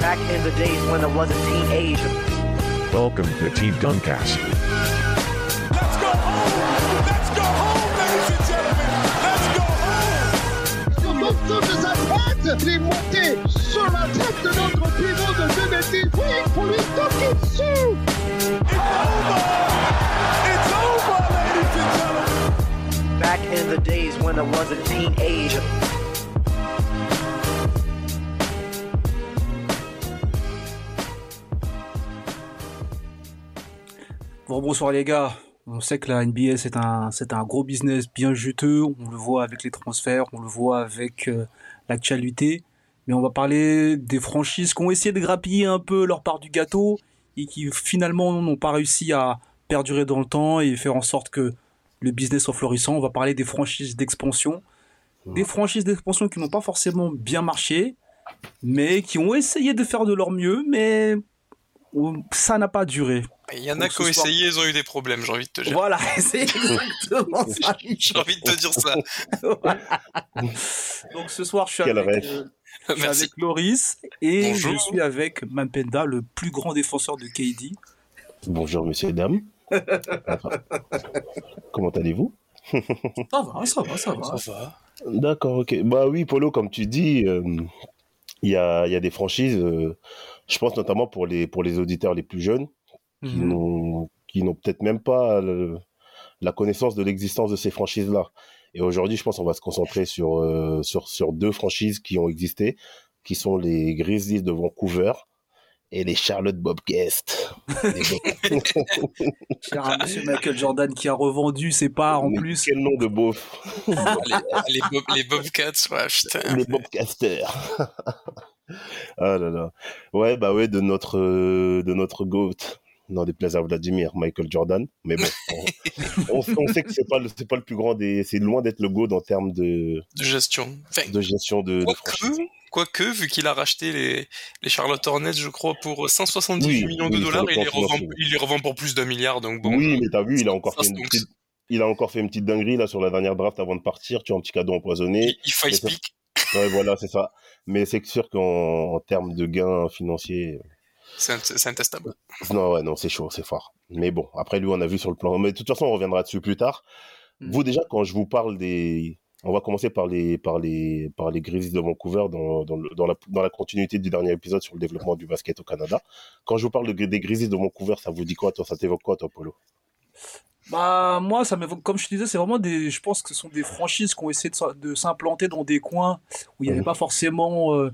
Back in the days when I was a teenager. Welcome to Team Duncast. Let's go home! Let's go home, ladies and gentlemen! Let's go home! Sur l'autre de sa tête, il est monté sur la tête de notre pivot de 2018 pour lui toquer dessus. It's over! It's over, ladies and gentlemen! Back in the days when I was a teenager. Bon, bonsoir les gars. On sait que la NBA c'est un c'est un gros business bien juteux. On le voit avec les transferts, on le voit avec euh, l'actualité. Mais on va parler des franchises qui ont essayé de grappiller un peu leur part du gâteau et qui finalement n'ont pas réussi à perdurer dans le temps et faire en sorte que le business soit florissant. On va parler des franchises d'expansion, des franchises d'expansion qui n'ont pas forcément bien marché, mais qui ont essayé de faire de leur mieux, mais ça n'a pas duré. Il y en a qui ont essayé, ils ont eu des problèmes, j'ai envie de te dire. Voilà, c'est exactement ça. J'ai envie de te dire ça. Donc ce soir, je suis, Quel avec, euh, je suis Merci. avec Loris et Bonjour. je suis avec Mampenda, le plus grand défenseur de KD. Bonjour, messieurs et dames. Comment allez-vous? Ça va, ça va, ça va. Ça va. D'accord, ok. Bah oui, Polo, comme tu dis, euh, il y, a, il y a des franchises, euh, je pense notamment pour les, pour les auditeurs les plus jeunes, qui Mhm. n'ont qui n'ont peut-être même pas le- la connaissance de l'existence de ces franchises-là. Et aujourd'hui, je pense qu'on va se concentrer sur, euh, sur, sur deux franchises qui ont existé, qui sont les Grizzlies de Vancouver et les Charlotte Bobcats. Les Bob- Cher à monsieur Michael Jordan qui a revendu ses parts en Mais plus. Quel nom de beauf les, les, Bob- les Bobcats, ouais, putain. Les Bobcasters. ah là là. Ouais, bah ouais, de notre, euh, de notre GOAT. Non, des plaisirs Vladimir, Michael Jordan. Mais bon, on, sait que c'est pas le, c'est pas le plus grand des, c'est loin d'être le GOAT en termes de, De gestion. Enfin, de gestion de, de quoique, vu qu'il a racheté les, les Charlotte Hornets, je crois, pour 178 Oui, millions de dollars, il les, revend, financier. il les revend pour plus d'un milliard, donc bon. oui, mais t'as vu, il a encore fait une donc, petite, il a encore fait une petite dinguerie, là, sur la dernière draft avant de partir. Tu as un petit cadeau empoisonné. il, il ça- pick. Ouais, voilà, c'est ça. Mais c'est sûr qu'en en termes de gains financiers, C'est int- c'est intestable. Non, ouais, non, c'est chaud, c'est fort. Mais bon, après, lui, on a vu sur le plan. Mais de toute façon, on reviendra dessus plus tard. Mm. Vous, déjà, quand je vous parle des. On va commencer par les, par les, par les Grizzlies de Vancouver dans, dans, le- dans, la, dans la continuité du dernier épisode sur le développement du basket au Canada. Quand je vous parle de, des Grizzlies de Vancouver, ça vous dit quoi, toi? Ça t'évoque quoi, toi, Polo Bah moi, ça m'évoque, comme je te disais, c'est vraiment des, je pense que ce sont des franchises qui ont essayé de, s'implanter dans des coins où il n'y avait Mhm. pas forcément euh,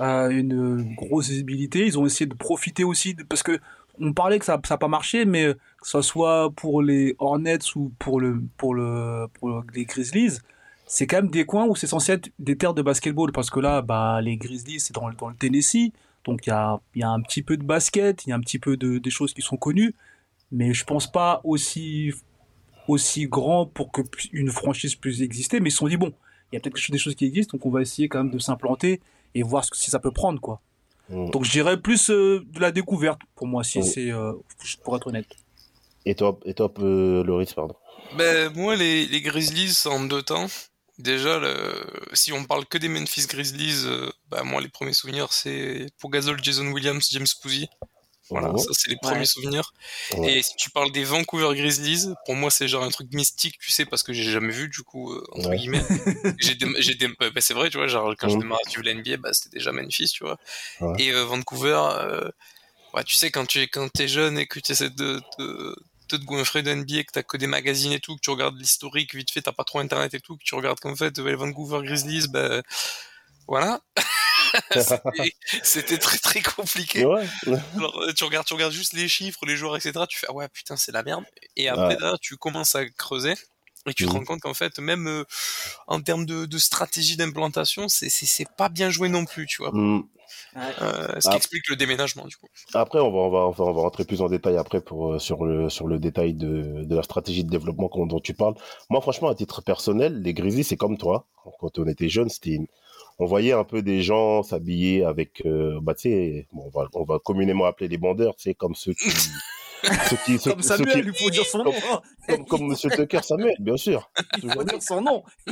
une grosse visibilité. Ils ont essayé de profiter aussi, parce que on parlait que ça n'a pas marché, mais euh, que ce soit pour les Hornets ou pour le pour le pour les Grizzlies, c'est quand même des coins où c'est censé être des terres de basketball, parce que là, bah les Grizzlies c'est dans, dans le Tennessee, donc il y a y a un petit peu de basket, il y a un petit peu de des choses qui sont connues. Mais je pense pas aussi aussi grand pour que une franchise puisse exister. Mais ils se sont dit bon il y a peut-être des choses qui existent. Donc on va essayer quand même de s'implanter et voir ce que, si ça peut prendre quoi Mm. donc je dirais plus euh, de la découverte pour moi si Mm. c'est euh, pour être honnête Et toi, et toi euh, Loris, pardon. Ben, moi, les, les Grizzlies, en deux temps. Déjà, le, si on parle que des Memphis Grizzlies, euh, bah, moi, les premiers souvenirs, c'est pour Gasol, Jason Williams, James Posey. Voilà, ça, c'est les premiers Ouais. souvenirs. Ouais. Et si tu parles des Vancouver Grizzlies, pour moi, c'est genre un truc mystique, tu sais, parce que j'ai jamais vu, du coup, euh, entre Ouais. guillemets. j'ai bah, c'est vrai, tu vois, genre, quand je Mhm. démarre à suivre la NBA, bah, c'était déjà Memphis, tu vois. Ouais. Et euh, Vancouver, euh, ouais, tu sais, quand tu es, quand t'es jeune et que tu essaies de, de, de te goinfrer de NBA, que t'as que des magazines et tout, que tu regardes l'historique vite fait, t'as pas trop internet et tout, que tu regardes qu'en fait, euh, les Vancouver Grizzlies, ben, voilà. C'était- très très compliqué. Ouais. Alors, euh, tu regardes, tu regardes juste les chiffres, les joueurs, etc. Tu fais, ah ouais, putain, c'est la merde. Et après, Ouais. là, tu commences à creuser. Et tu te Mhm. rends compte qu'en fait, même euh, en termes de, de stratégie d'implantation, c'est- c'est c'est pas bien joué non plus, tu vois. Mm. Euh, ce Ah. qui explique le déménagement, du coup. Après, on va, on va, enfin, on va rentrer plus en détail après pour, sur, le, sur le détail de, de la stratégie de développement dont tu parles. Moi, franchement, à titre personnel, les Grizzlies, c'est comme toi. Quand on était jeune, c'était une- on voyait un peu des gens s'habiller avec, euh, bah, tu sais, on, va, on va communément appeler les bandeurs, c'est comme ceux qui, Ceux qui, ceux- Comme ceux Samuel, qui- il faut dire son nom. comme, comme Monsieur Tucker Samuel, bien sûr. Il faut dire son nom.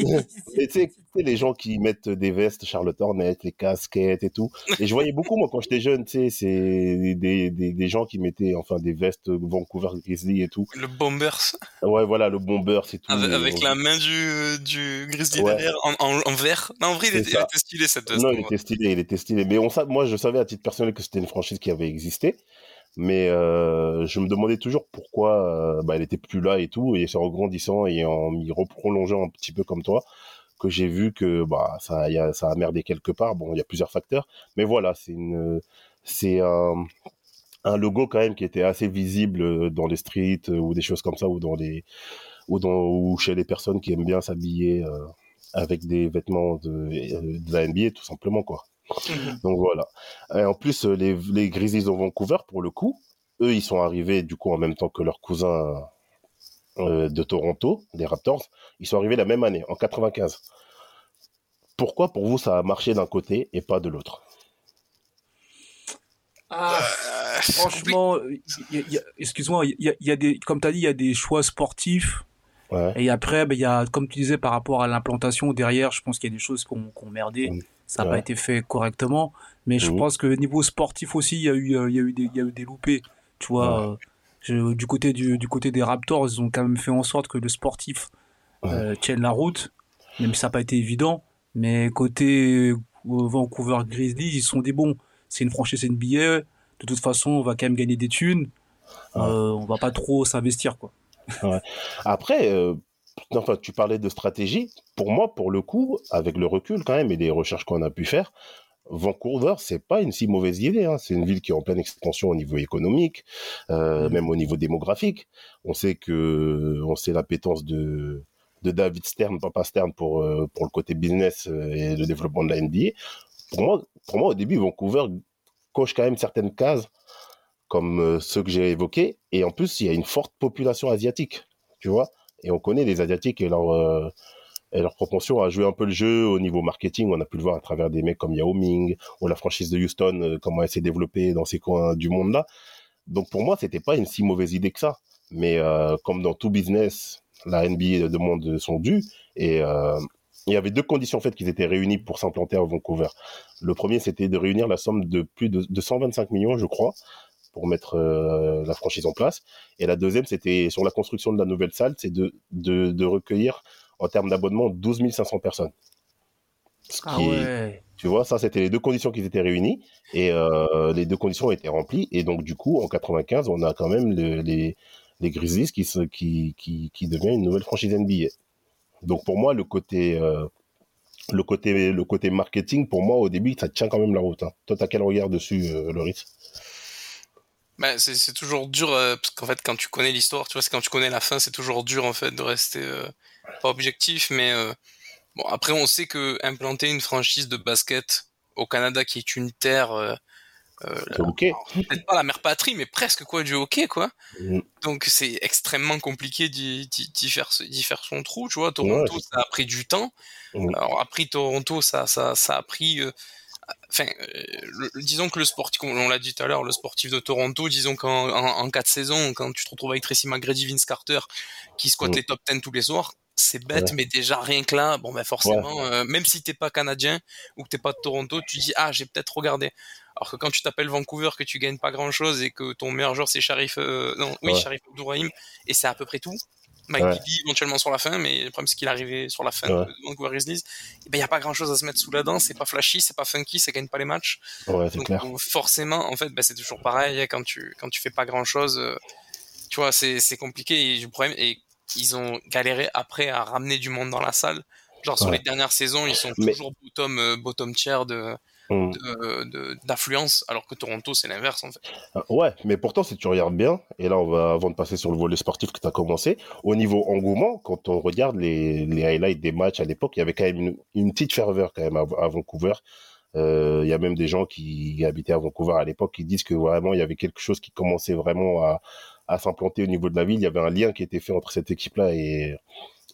Et tu sais, les gens qui mettent des vestes Charlotte Hornet, les casquettes et tout. Et je voyais beaucoup, moi, quand j'étais jeune, tu sais, c'est des, des, des gens qui mettaient, enfin, des vestes Vancouver Grizzly et tout. Le Bombers, Ouais, voilà, le bomber, c'est tout. avec, avec Euh, la main du, du Grizzly Ouais. derrière, en, en, en vert. Non, en vrai, il était, ça. il était stylé cette veste. Non, il était stylé, il était stylé. Mais on moi, je savais à titre personnel que c'était une franchise qui avait existé. Mais euh, je me demandais toujours pourquoi euh, bah, elle était plus là et tout. Et c'est en grandissant et en m'y reprolongeant un petit peu comme toi que j'ai vu que bah ça, y a, ça a merdé quelque part. Bon, il y a plusieurs facteurs. Mais voilà, c'est une, c'est un, logo quand même qui était assez visible dans les streets ou des choses comme ça ou dans les ou dans ou chez les personnes qui aiment bien s'habiller euh, avec des vêtements de, de la NBA tout simplement quoi. Donc voilà. Et en plus euh, les les Grizzlies de Vancouver pour le coup, eux ils sont arrivés du coup en même temps que leurs cousins euh, de Toronto, des Raptors, ils sont arrivés la même année en 95. Pourquoi pour vous ça a marché d'un côté et pas de l'autre? Ah, Euh, franchement, il y a- il y a- excuse-moi, il y a, il y a des, comme tu as dit, il y a des choix sportifs. Ouais. Et après, ben, il y a, comme tu disais, par rapport à l'implantation derrière, je pense qu'il y a des choses qu'on qu'on merdé. Ça n'a Ouais. pas été fait correctement. Mais je pense que niveau sportif aussi, il y a eu, euh, il y a eu, des, il y a eu des loupés. Tu vois, euh, je- du, côté du, du côté des Raptors, ils ont quand même fait en sorte que le sportif euh, tienne la route, même si ça n'a pas été évident. Mais côté Vancouver Grizzlies, ils sont dit bon, c'est une franchise NBA. De toute façon, on va quand même gagner des thunes. Euh, on va pas trop s'investir, quoi. Après, euh, enfin, tu parlais de stratégie. Pour moi, pour le coup, avec le recul quand même et les recherches qu'on a pu faire, Vancouver, c'est pas une si mauvaise idée. Hein. C'est une ville qui est en pleine expansion au niveau économique, euh, Mhm. même au niveau démographique. On sait que, on sait l'appétence de de David Stern, papa Stern, pour euh, pour le côté business euh, et le développement de la NBA. Pour moi, pour moi, au début, Vancouver coche quand même certaines cases comme ceux que j'ai évoqués. Et en plus, il y a une forte population asiatique, tu vois. Et on connaît les Asiatiques et leur, euh, et leur propension à jouer un peu le jeu au niveau marketing. On a pu le voir à travers des mecs comme Yao Ming ou la franchise de Houston, euh, comment elle s'est développée dans ces coins du monde-là. Donc pour moi, c'était pas une si mauvaise idée que ça. Mais euh, comme dans tout business, la NBA demande son dû. Et euh, il y avait deux conditions en fait qui étaient réunies pour s'implanter à Vancouver. Le premier, c'était de réunir la somme de plus de, de 125 millions, je crois, pour mettre euh, la franchise en place. Et la deuxième, c'était sur la construction de la nouvelle salle, c'est de, de, de recueillir en termes d'abonnement 12 500 personnes. Ce Ah qui ouais. tu vois, ça, c'était les deux conditions qui étaient réunies et euh, les deux conditions ont été remplies. Et donc, du coup, en 95, on a quand même le- les, les Grizzlies qui, se- qui, qui, qui devient une nouvelle franchise NBA. Donc, pour moi, le côté, euh, le côté, le côté marketing, pour moi, au début, ça tient quand même la route. Hein. Toi, t'as quel regard dessus, euh, Loris? Bah, c'est c'est toujours dur euh, parce qu'en fait quand tu connais l'histoire, tu vois, c'est quand tu connais la fin, c'est toujours dur en fait de rester euh, pas objectif, mais euh, bon après on sait que implanter une franchise de basket au Canada qui est une terre euh, euh, C'est OK. peut-être pas la mère patrie, mais presque quoi du hockey quoi. Mm. Donc c'est extrêmement compliqué d'y faire d'y faire son trou, tu vois. Toronto Ouais. ça a pris du temps. Mm. Alors après Toronto ça ça ça a pris euh, enfin euh, le- disons que le sportif on l'a dit tout à l'heure le sportif de Toronto disons qu'en en, en quatre saisons quand tu te retrouves avec Tracy McGrady Vince Carter qui squatte Mm. les top 10 tous les soirs c'est bête Ouais. mais déjà rien que là bon ben forcément euh, même si t'es pas canadien ou que t'es pas de Toronto tu dis ah j'ai peut-être regardé alors que quand tu t'appelles Vancouver que tu gagnes pas grand chose et que ton meilleur joueur c'est Sharif euh, non oui Ouais. Sharif Abdourahim et c'est à peu près tout Bibby éventuellement sur la fin mais le problème c'est qu'il est arrivé sur la fin de Vancouver Grizzlies il ben, y a pas grand chose à se mettre sous la dent, c'est pas flashy, c'est pas funky, ça gagne pas les matchs. Ouais, Donc clair. euh, forcément, en fait, ben, c'est toujours pareil, hein, quand tu, quand tu fais pas grand chose, tu vois, c'est, compliqué et le problème, et ils ont galéré après à ramener du monde dans la salle. Genre sur Ouais. les dernières saisons, ils sont Mais- toujours bottom, euh, bottom tier de, Mm. d'affluence, alors que Toronto, c'est l'inverse, en fait. Ah, Ouais, mais pourtant, si tu regardes bien, et là, on va, avant de passer sur le volet sportif que tu as commencé, au niveau engouement, quand on regarde les, les highlights des matchs à l'époque, il y avait quand même une, une petite ferveur quand même à, à Vancouver. Euh, Il y a même des gens qui habitaient à Vancouver à l'époque qui disent que vraiment, il y avait quelque chose qui commençait vraiment à, à s'implanter au niveau de la ville. Il y avait un lien qui était fait entre cette équipe-là et,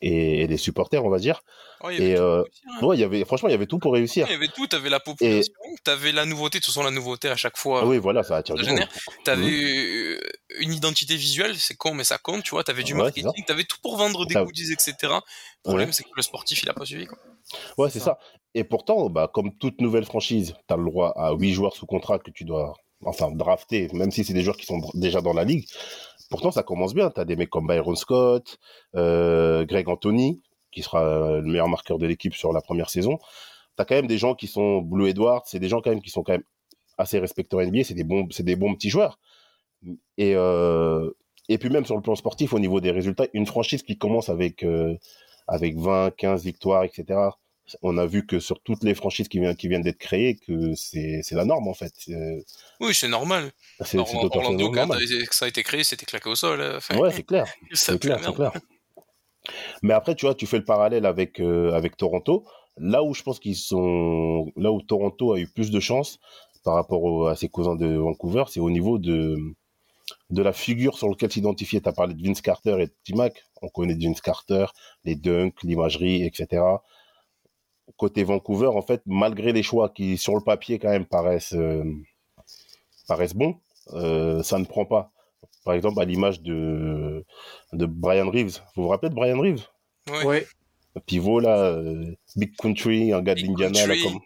et, et les supporters, on va dire. Il avait Et euh, réussir, hein. ouais, il y avait, franchement, il y avait tout pour réussir. Il y avait tout, t'avais la population, t'avais la nouveauté, de toute façon la nouveauté à chaque fois, Ah oui, voilà, ça attire. T'avais euh, une identité visuelle, c'est con mais ça compte, tu vois, t'avais du Ouais, marketing, t'avais tout pour vendre des T'as- goodies, etc. Le problème c'est que le sportif il a pas suivi quoi. Ouais, c'est ça. Et pourtant, bah, comme toute nouvelle franchise, tu as le droit à 8 joueurs sous contrat que tu dois, enfin, drafter, même si c'est des joueurs qui sont déjà dans la ligue. Pourtant, ça commence bien. Tu as des mecs comme Byron Scott, euh, Greg Anthony, qui sera euh, le meilleur marqueur de l'équipe sur la première saison. Tu as quand même des gens qui sont Blue Edwards, c'est des gens quand même qui sont quand même assez respectés en NBA, c'est des bons, c'est des bons petits joueurs. Et, euh, et puis même sur le plan sportif, au niveau des résultats, une franchise qui commence avec, avec 20, 15 victoires, etc. On a vu que sur toutes les franchises qui viennent, qui viennent d'être créées, que c'est la norme en fait. Euh, Oui, c'est normal. C'est Orlando, Orlando, quand normal. ça a été créé, c'était claqué au sol. euh, Enfin, Ouais, c'est clair. C'est clair, c'est clair. Mais après, tu vois, tu fais le parallèle avec, euh, avec Toronto. Là où je pense qu'ils sont, là où Toronto a eu plus de chance par rapport au- à ses cousins de Vancouver, c'est au niveau de, de la figure sur laquelle s'identifier. Tu as parlé de Vince Carter et de T-Mac. On connaît Vince Carter, les dunks, l'imagerie, etc. Côté Vancouver, en fait, malgré les choix qui, sur le papier, quand même, paraissent, euh, paraissent bons, euh, ça ne prend pas. Par exemple, à l'image de, de Brian Reeves. Vous vous rappelez de Brian Reeves? Ouais. Un pivot, là, euh, Big Country, un gars de Big l'Indiana, là, Country.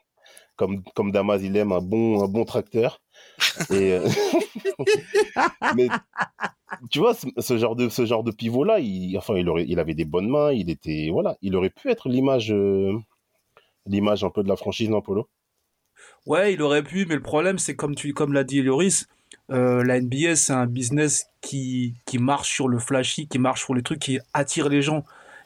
comme, comme, comme Damas, il aime un bon, un bon tracteur. Et, euh, mais tu vois, ce, ce genre de, ce genre de pivot-là, il, enfin, il, aurait, il avait des bonnes mains, il était, voilà, il aurait pu être l'image, euh, l'image un peu de la franchise, non, Polo? Ouais, il aurait pu, mais le problème, c'est comme tu, comme l'a dit Lloris, euh, la NBA, c'est un business qui, qui marche sur le flashy, qui marche sur les trucs qui attirent les gens.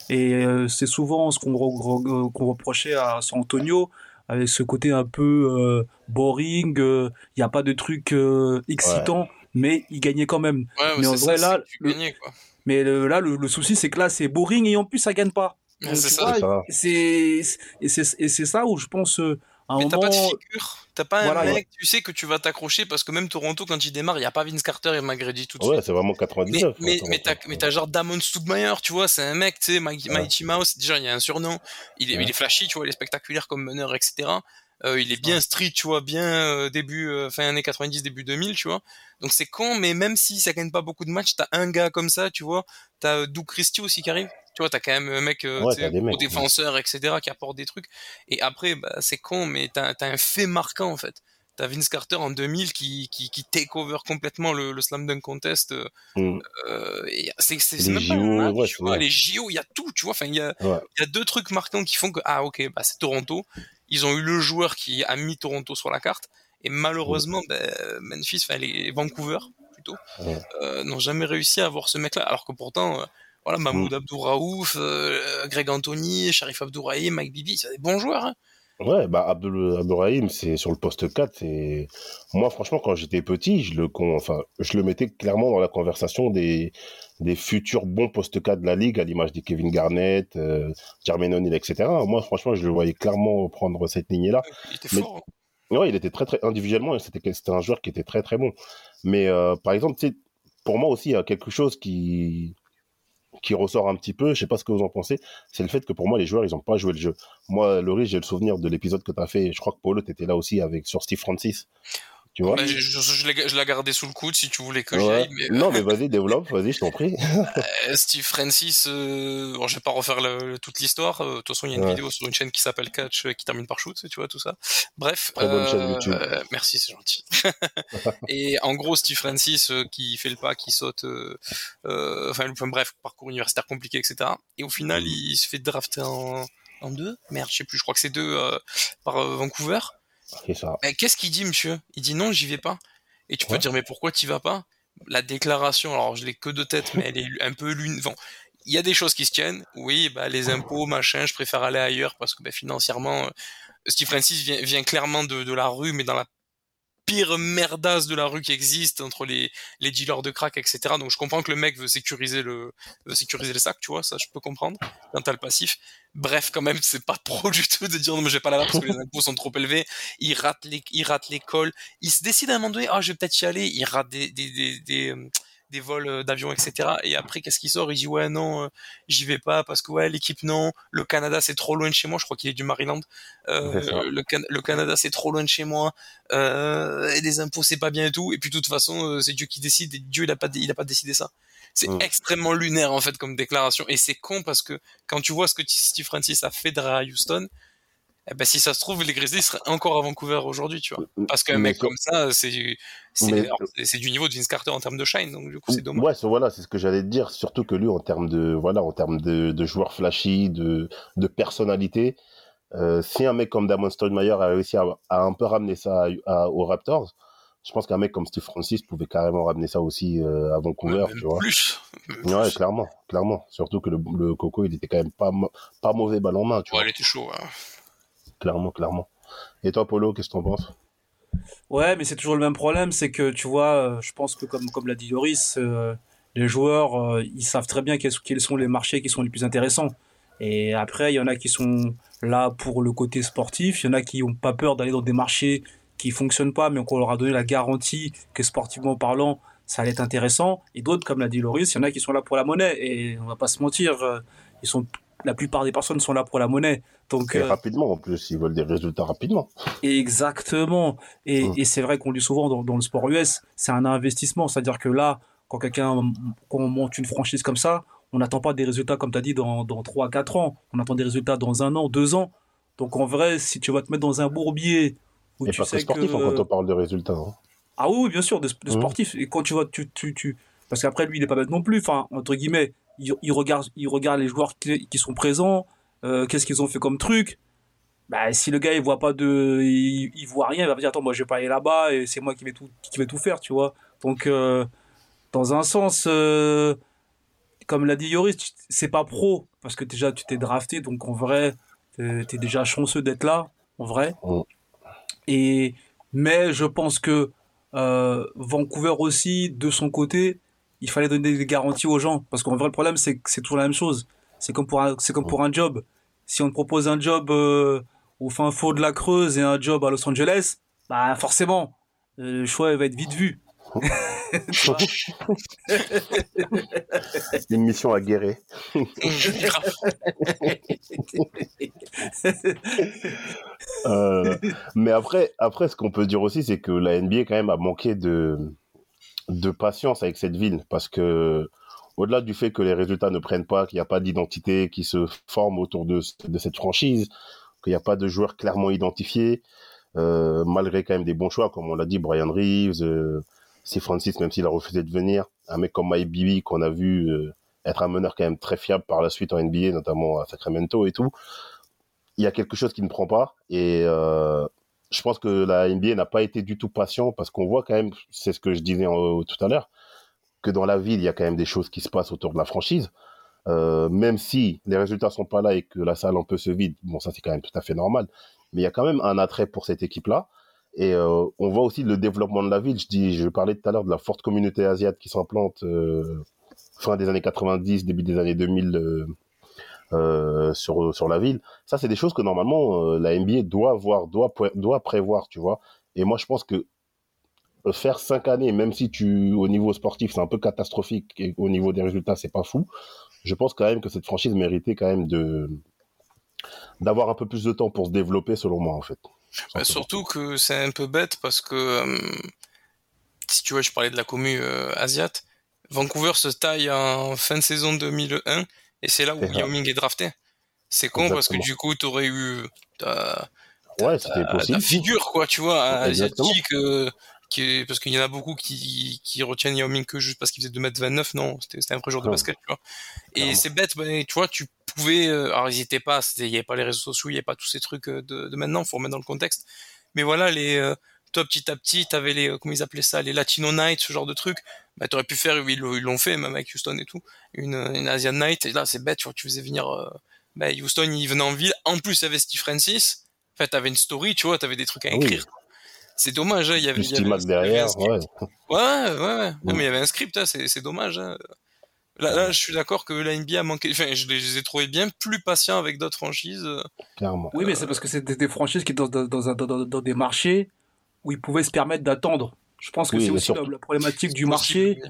Et euh, c'est souvent ce qu'on re- re- qu'on reprochait à San Antonio, avec ce côté un peu euh, boring, il n'y a pas de trucs euh, excitants, mais il gagnait quand même. Ouais, Mais en vrai, ça, là, c'est que tu le- gagnais, quoi. Mais le- là, le, le souci, c'est que là, c'est boring et en plus, ça gagne pas. Ouais, c'est ça. vois, et c'est ça où je pense euh, à un Mais t'as moment pas de figure, t'as pas un mec, tu sais que tu vas t'accrocher parce que même Toronto, quand il démarre, il n'y a pas Vince Carter et McGrady tout de Ouais, suite. c'est vraiment Mais, 99. mais, hein, mais t'as, mais t'as genre Damon Stoudemire, tu vois, c'est un mec, tu sais, Mike- Ouais. Mighty Mouse, déjà il y a un surnom, il est, Ouais. il est flashy, tu vois, il est spectaculaire comme meneur, etc. Euh, il est bien street, tu vois, bien euh, début, euh, fin années 90, début 2000, tu vois. Donc c'est con, mais même si ça gagne pas beaucoup de matchs, t'as un gars comme ça, tu vois. T'as euh, Doug Christie aussi qui arrive. Tu vois, t'as quand même un mec, euh, Ouais, des mecs, ouais. défenseur, etc., qui apporte des trucs. Et après, bah, c'est con, mais t'as, t'as un fait marquant, en fait. T'as Vince Carter en 2000 qui, qui, qui take over complètement le, le slam dunk contest. euh, Mm. euh, c'est, même pas JO, match, ouais, tu vois. Les JO, il y a tout, tu vois. Enfin, il y a, Ouais. il y a deux trucs marquants qui font que, ah, ok, bah, c'est Toronto. Ils ont eu le joueur qui a mis Toronto sur la carte. Et malheureusement, ben, Memphis, enfin, les Vancouver, plutôt, Ouais. euh, n'ont jamais réussi à avoir ce mec-là. Alors que pourtant, euh, voilà, Mahmoud Abdouraouf, euh, Greg Anthony, Sharif Abdourahim, Mike Bibi, c'est des bons joueurs, hein. Ouais, bah Abdul Abdourahim, c'est sur le poste 4. C'est moi, franchement, quand j'étais petit, je le, con... enfin, je le mettais clairement dans la conversation des des futurs bons postes 4 de la ligue, à l'image des Kevin Garnett, euh, Jermaine O'Neal, etc. Moi, franchement, je le voyais clairement prendre cette lignée-là. Il était Mais- fort. hein. Ouais, il était très très individuellement, c'était c'était un joueur qui était très très bon. Mais euh, par exemple, pour moi aussi, il y a quelque chose qui qui ressort un petit peu, je sais pas ce que vous en pensez, c'est le fait que pour moi les joueurs ils ont pas joué le jeu. Moi, Laurie, j'ai le souvenir de l'épisode que tu as fait, je crois que Paulo t'étais là aussi avec sur Steve Francis. Tu vois Bah, je, je, je l'ai- je l'ai gardé sous le coude si tu voulais que j'y Ouais. aille, mais Non, mais vas-y, développe, vas-y, je t'en prie. Euh, Steve Francis, euh, bon, je vais pas refaire le- toute l'histoire. euh, De toute façon, il y a une Ouais. vidéo sur une chaîne qui s'appelle Catch euh, qui termine par shoot, tu vois tout ça. Bref. Très bonne chaîne YouTube. euh, merci, c'est gentil. et en gros, Steve Francis euh, qui fait le pas, qui saute, euh, euh, enfin, bref, parcours universitaire compliqué, etc. Et au final, il se fait drafter en, en deux. Merde, je sais plus. Je crois que c'est deux euh, par euh, Vancouver. C'est ça. Mais qu'est-ce qu'il dit, monsieur? Il dit non, j'y vais pas. Et tu peux dire, mais pourquoi t'y vas pas? La déclaration, alors je l'ai que de tête, mais elle est un peu lune. Bon, il y a des choses qui se tiennent. Oui, bah les impôts, machin, je préfère aller ailleurs parce que bah, financièrement, euh, Steve Francis vient, vient clairement de, de la rue, mais dans la pire merdasse de la rue qui existe entre les, les dealers de crack, etc. Donc je comprends que le mec veut sécuriser le veut sécuriser le sac, tu vois, ça je peux comprendre quand t'as le passif. Bref, quand même, c'est pas trop du tout de dire non mais je vais pas là-bas parce que les impôts sont trop élevés. Il rate les, il rate l'école. Il se décide à un moment donné, ah je vais peut-être y aller. Il rate des des des des, euh, des vols euh, d'avion, etc. Et après, qu'est-ce qu'il sort? Il dit ouais non, euh, j'y vais pas parce que ouais l'équipe non, le Canada c'est trop loin de chez moi. Je crois qu'il est du Maryland. Euh, le, Can- le Canada c'est trop loin de chez moi. Euh, et les impôts c'est pas bien et tout. Et puis de toute façon, c'est Dieu qui décide. Et Dieu il a pas, il a pas décidé ça. C'est Mm. extrêmement lunaire en fait comme déclaration. Et c'est con parce que quand tu vois ce que Steve Francis a fait derrière à Houston. Eh ben, si ça se trouve, les Grizzlies seraient encore à Vancouver aujourd'hui, tu vois. Parce qu'un mec co- comme ça, c'est c'est du niveau de Vince Carter en termes de shine, donc du coup, c'est dommage. Ouais, voilà, c'est ce que j'allais te dire. Surtout que lui, en termes de, voilà, en termes de, de joueur flashy, de, de personnalité, euh, si un mec comme Damon Stoudemire a réussi à, à un peu ramener ça à- à- aux Raptors, je pense qu'un mec comme Steve Francis pouvait carrément ramener ça aussi euh, à Vancouver, tu vois. plus. Ouais, clairement, clairement. Surtout que le, le Coco, il était quand même pas, mauvais balle en main, tu Ouais, vois. elle était chaud. hein. Clairement, clairement. Et toi, Polo, qu'est-ce que t'en penses? Ouais, mais c'est toujours le même problème, c'est que tu vois, euh, je pense que comme, comme l'a dit Yoris, euh, les joueurs, euh, ils savent très bien quels, quels sont les marchés qui sont les plus intéressants. Et après, il y en a qui sont là pour le côté sportif, il y en a qui n'ont pas peur d'aller dans des marchés qui fonctionnent pas, mais qu'on leur a donné la garantie que sportivement parlant, ça allait être intéressant. Et d'autres, comme l'a dit Loris, il y en a qui sont là pour la monnaie. Et on va pas se mentir, ils sont, la plupart des personnes sont là pour la monnaie. Donc, Et euh, rapidement, en plus, ils veulent des résultats rapidement. Exactement. Et, Mm. et c'est vrai qu'on dit souvent dans, dans le sport US, c'est un investissement. C'est-à-dire que là, quand quelqu'un, quand on monte une franchise comme ça, on n'attend pas des résultats, comme tu as dit, dans, dans 3 à 4 ans. On attend des résultats dans un an, deux ans. Donc en vrai, si tu vas te mettre dans un bourbier où Et tu pas que sportif que... hein, quand on parle de résultats. hein. Ah oui, bien sûr, de, de Mhm. sportif. Et quand tu vois, tu, tu, tu... parce qu'après lui, il est pas bête non plus. Enfin, entre guillemets, il, il regarde, il regarde les joueurs qui, qui sont présents. euh, Qu'est-ce qu'ils ont fait comme truc Bah, si le gars il voit pas de, il, il voit rien, il va me dire attends, moi je vais pas aller là-bas et c'est moi qui vais tout, qui vais tout faire, tu vois. Donc, euh, dans un sens, euh, comme l'a dit Yoris, c'est pas pro parce que déjà tu t'es drafté, donc en vrai, t'es t'es déjà chanceux d'être là, en vrai. Et mais je pense que Vancouver aussi, de son côté, il fallait donner des garanties aux gens. Parce qu'en vrai, le problème, c'est que c'est toujours la même chose. C'est comme pour un, c'est comme pour un job. Si on te propose un job euh, au fin fond de la Creuse et un job à Los Angeles, bah forcément, euh, le choix va être vite vu. Vois Une mission à guérir. Euh, mais après, après, ce qu'on peut dire aussi, c'est que la NBA quand même a manqué de, de patience avec cette ville, parce que au-delà du fait que les résultats ne prennent pas, qu'il n'y a pas d'identité qui se forme autour de, cette franchise, qu'il n'y a pas de joueurs clairement identifiés, euh, malgré quand même des bons choix, comme on l'a dit, Brian Reeves, euh, Francis, même s'il a refusé de venir, un mec comme Mike Bibby qu'on a vu euh, être un meneur quand même très fiable par la suite en NBA, notamment à Sacramento et tout. Il y a quelque chose qui ne prend pas et euh, je pense que la NBA n'a pas été du tout patient parce qu'on voit quand même, c'est ce que je disais en- tout à l'heure, que dans la ville, il y a quand même des choses qui se passent autour de la franchise. Euh, même si les résultats sont pas là et que la salle un peu se vide, bon ça c'est quand même tout à fait normal, mais il y a quand même un attrait pour cette équipe-là. Et euh, on voit aussi le développement de la ville. Je parlais tout à l'heure de la forte communauté asiatique qui s'implante euh, fin des années 90, début des années 2000 euh, sur sur la ville. Ça, c'est des choses que normalement euh, la NBA doit voir, doit doit prévoir, tu vois. Et moi, je pense que euh, faire cinq années, même si tu au niveau sportif c'est un peu catastrophique et au niveau des résultats c'est pas fou, je pense quand même que cette franchise méritait quand même de d'avoir un peu plus de temps pour se développer, selon moi, en fait. Bah, surtout que c'est un peu bête parce que euh, si tu vois, je parlais de la commu asiate, Vancouver se taille en fin de saison 2001 et c'est là où C'est ça. Yao Ming est drafté. C'est con parce que du coup, t'aurais eu ta, Ouais, ta- ta possible. figure, quoi, tu vois, Exactement. asiatique. euh, qui, parce qu'il y en a beaucoup qui, qui retiennent Yao Ming que juste parce qu'il faisait 2m29. Non, c'était un vrai joueur de basket, tu vois. Et c'est bête, ben, tu vois, tu pouvais. euh, alors, ils pas, il n'y avait pas les réseaux sociaux, il n'y avait pas tous ces trucs euh, de, de maintenant, faut remettre dans le contexte. Mais voilà, les. euh, toi, petit à petit, t'avais les, euh, comment ils appelaient ça, les Latino Nights, ce genre de trucs. Bah, t'aurais pu faire, ils l'ont ils l'ont fait, même avec Houston et tout, une, une Asian Night. Et là, c'est bête, tu vois, tu faisais venir, euh, bah, Houston, il venait en ville. En plus, il y avait Steve Francis. En fait, t'avais une story, tu vois, t'avais des trucs à Ah oui. écrire. C'est dommage, hein, il y avait, il y avait, T-Mac il y avait un derrière, script. ouais. Ouais, ouais, ouais. Non, Mm. mais il y avait un script, hein, c'est, c'est dommage. hein. Là, là, je suis d'accord que la NBA a manqué. Enfin, je les, je les ai trouvés bien plus patients avec d'autres franchises. Clairement. Oui, mais c'est parce que c'est des, des franchises qui sont dans, dans- dans- dans des marchés où ils pouvaient se permettre d'attendre. Je pense que Oui, c'est aussi la, la problématique du marché.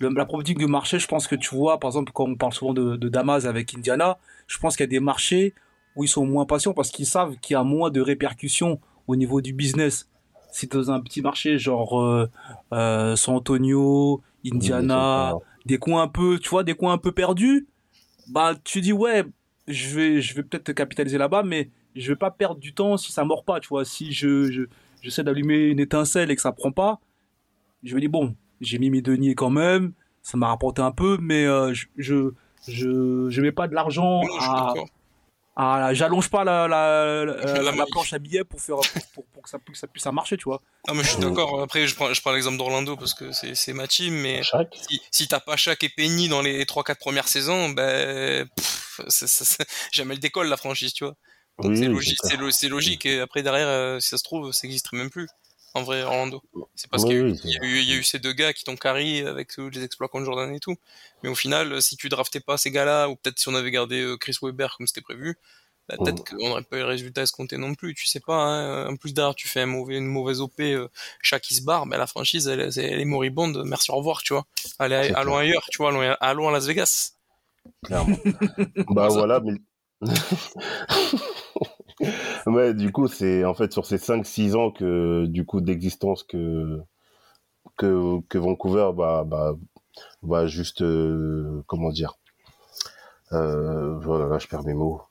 le- la problématique du marché, je pense que tu vois, par exemple, quand on parle souvent de, de Damas avec Indiana, je pense qu'il y a des marchés où ils sont moins patients parce qu'ils savent qu'il y a moins de répercussions au niveau du business. Si tu dans un petit marché genre euh, euh, San Antonio, Indiana, des coins un peu, tu vois, des coins un peu perdus, bah tu dis ouais, je vais, je vais peut-être capitaliser là-bas, mais je vais pas perdre du temps si ça mord pas, tu vois. Si je, je j'essaie d'allumer une étincelle et que ça prend pas, je me dis bon, j'ai mis mes deniers quand même, ça m'a rapporté un peu, mais euh, je, je, je, je mets pas de l'argent à, à, j'allonge pas la, la, la, La planche à billets pour faire, pour, pour que ça, que ça puisse marcher, tu vois. Non, mais je suis d'accord. Après, je prends, je prends l'exemple d'Orlando parce que c'est c'est ma team, mais Chaque si, si t'as pas Shaq et Penny dans les 3-4 premières saisons, ben, pff, c'est- c'est- jamais le décolle la franchise, tu vois. Donc Oui, c'est oui, logique, c'est c'est lo- c'est logique. Et après derrière, euh, si ça se trouve, ça n'existerait même plus. En vrai, Orlando. C'est parce Oui, qu'il y, a eu- oui, il y a eu- il y a eu ces deux gars qui t'ont carry avec les exploits contre Jordan et tout. Mais au final, euh, si tu draftais pas ces gars-là, ou peut-être si on avait gardé euh, Chris Webber comme c'était prévu, bah, peut-être qu'on n'aurait pas eu le résultat escompté non plus. Tu sais pas. Hein. En plus derrière, tu fais un mauvais, une mauvaise OP, euh, chaque qui se barre, ben la franchise, elle, elle est moribonde. Merci, au revoir, tu vois. Allez, allons ailleurs, tu vois. Allons, allons à Las Vegas. clairement. bah voilà, mais. ouais, du coup, c'est en fait sur ces 5-6 ans que, du coup, d'existence que, que, que Vancouver va, va, va juste. euh, comment dire euh, Voilà, là, je perds mes mots.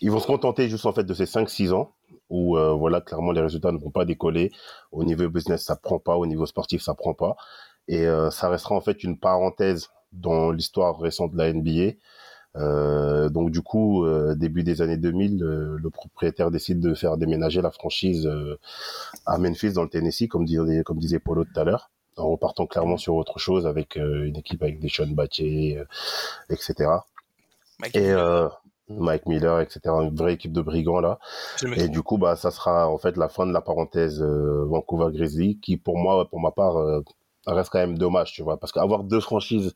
Ils vont se contenter juste en fait de ces 5-6 ans où, euh, voilà, clairement, les résultats ne vont pas décoller. Au niveau business, ça prend pas. Au niveau sportif, ça prend pas. Et euh, ça restera en fait une parenthèse dans l'histoire récente de la NBA. Euh, donc du coup, euh, début des années 2000, euh, le propriétaire décide de faire déménager la franchise euh, à Memphis dans le Tennessee, comme disait, comme disait Polo tout à l'heure, en repartant clairement sur autre chose avec euh, une équipe avec des Sean Battier, euh, etc. Mike Et Miller, euh, Mike Miller, etc. Une vraie équipe de brigands là. Et du coup, bah, ça sera en fait la fin de la parenthèse Vancouver Grizzly, qui pour moi, pour ma part, reste quand même dommage, tu vois, parce qu'avoir deux franchises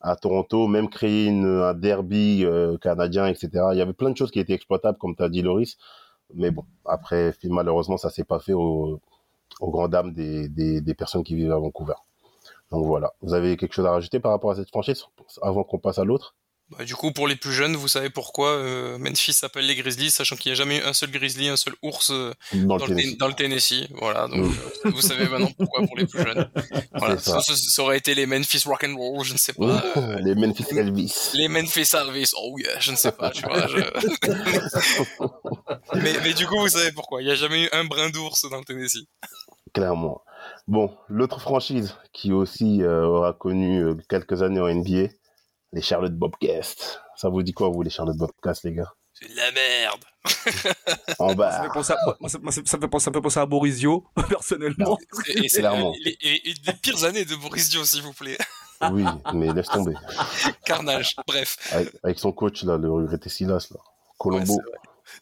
à Toronto, même créer un derby euh, canadien, etc. Il y avait plein de choses qui étaient exploitables, comme tu as dit, Loris. Mais bon, après, malheureusement, ça s'est pas fait au, au grand dam des, des, des personnes qui vivent à Vancouver. Donc voilà. Vous avez quelque chose à rajouter par rapport à cette franchise avant qu'on passe à l'autre? Bah, du coup, pour les plus jeunes, vous savez pourquoi euh, Memphis s'appelle les Grizzlies, sachant qu'il n'y a jamais eu un seul Grizzly, un seul ours euh, dans dans, le le, Tennessee Ten- dans le Tennessee. Voilà, donc euh, vous savez maintenant pourquoi pour les plus jeunes. Voilà, ça. ça. Ça, ça aurait été les Memphis Rock and Roll, je ne sais pas. euh, Les Memphis Elvis. les Memphis Elvis, oh yeah, je ne sais pas, tu vois. je- mais, mais du coup, vous savez pourquoi. Il n'y a jamais eu un brin d'ours dans le Tennessee. Clairement. Bon, l'autre franchise qui aussi euh, aura connu euh, quelques années en NBA, les Charlotte Bobcats. Ça vous dit quoi, vous, les Charlotte Bobcats, les gars? C'est de la merde. En Ça bas. fait penser à, moi, ça, moi, ça- ça me fait penser, ça me fait penser à Borisio, personnellement. Et, et c'est les, les- les pires années de Boris Dio, s'il vous plaît. Oui, mais laisse tomber. Carnage. Bref. Avec, avec son coach, là, le regretté Silas, là. Colombo.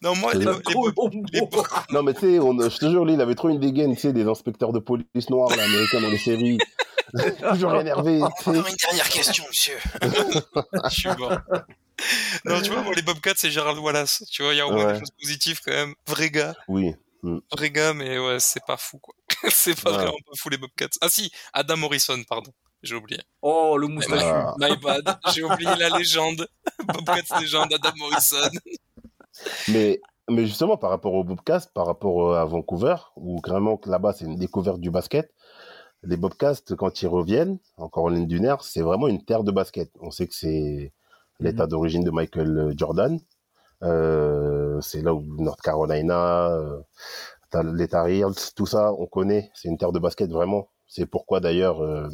non, moi, les, non, mais tu sais, on- je te jure, lui, il avait trop une dégaine, tu sais, des inspecteurs de police noirs, là, américains dans les séries. Toujours énervé. Encore une dernière question, monsieur. Je suis mort. Non, tu vois, moi, les Bobcats, c'est Gérald Wallace. Tu vois, il y a au moins Ouais. des choses positives quand même. Vrai gars. Oui. Vrai gars, mais ouais, c'est pas fou, quoi. c'est pas Ouais. vraiment pas fou, les Bobcats. Ah si, Adam Morrison, pardon. J'ai oublié. Oh, le moustachu. Ah. My bad. J'ai oublié la légende. Bobcats légende, Adam Morrison. Mais, mais justement, par rapport aux Bobcats, par rapport euh, à Vancouver, où vraiment là-bas c'est une découverte du basket, les Bobcats, quand ils reviennent, encore en ligne du nerf, c'est vraiment une terre de basket. On sait que c'est l'état d'origine de Michael Jordan. Euh, c'est là où North Carolina, euh, les Tar Heels, tout ça, on connaît. C'est une terre de basket vraiment. C'est pourquoi d'ailleurs euh,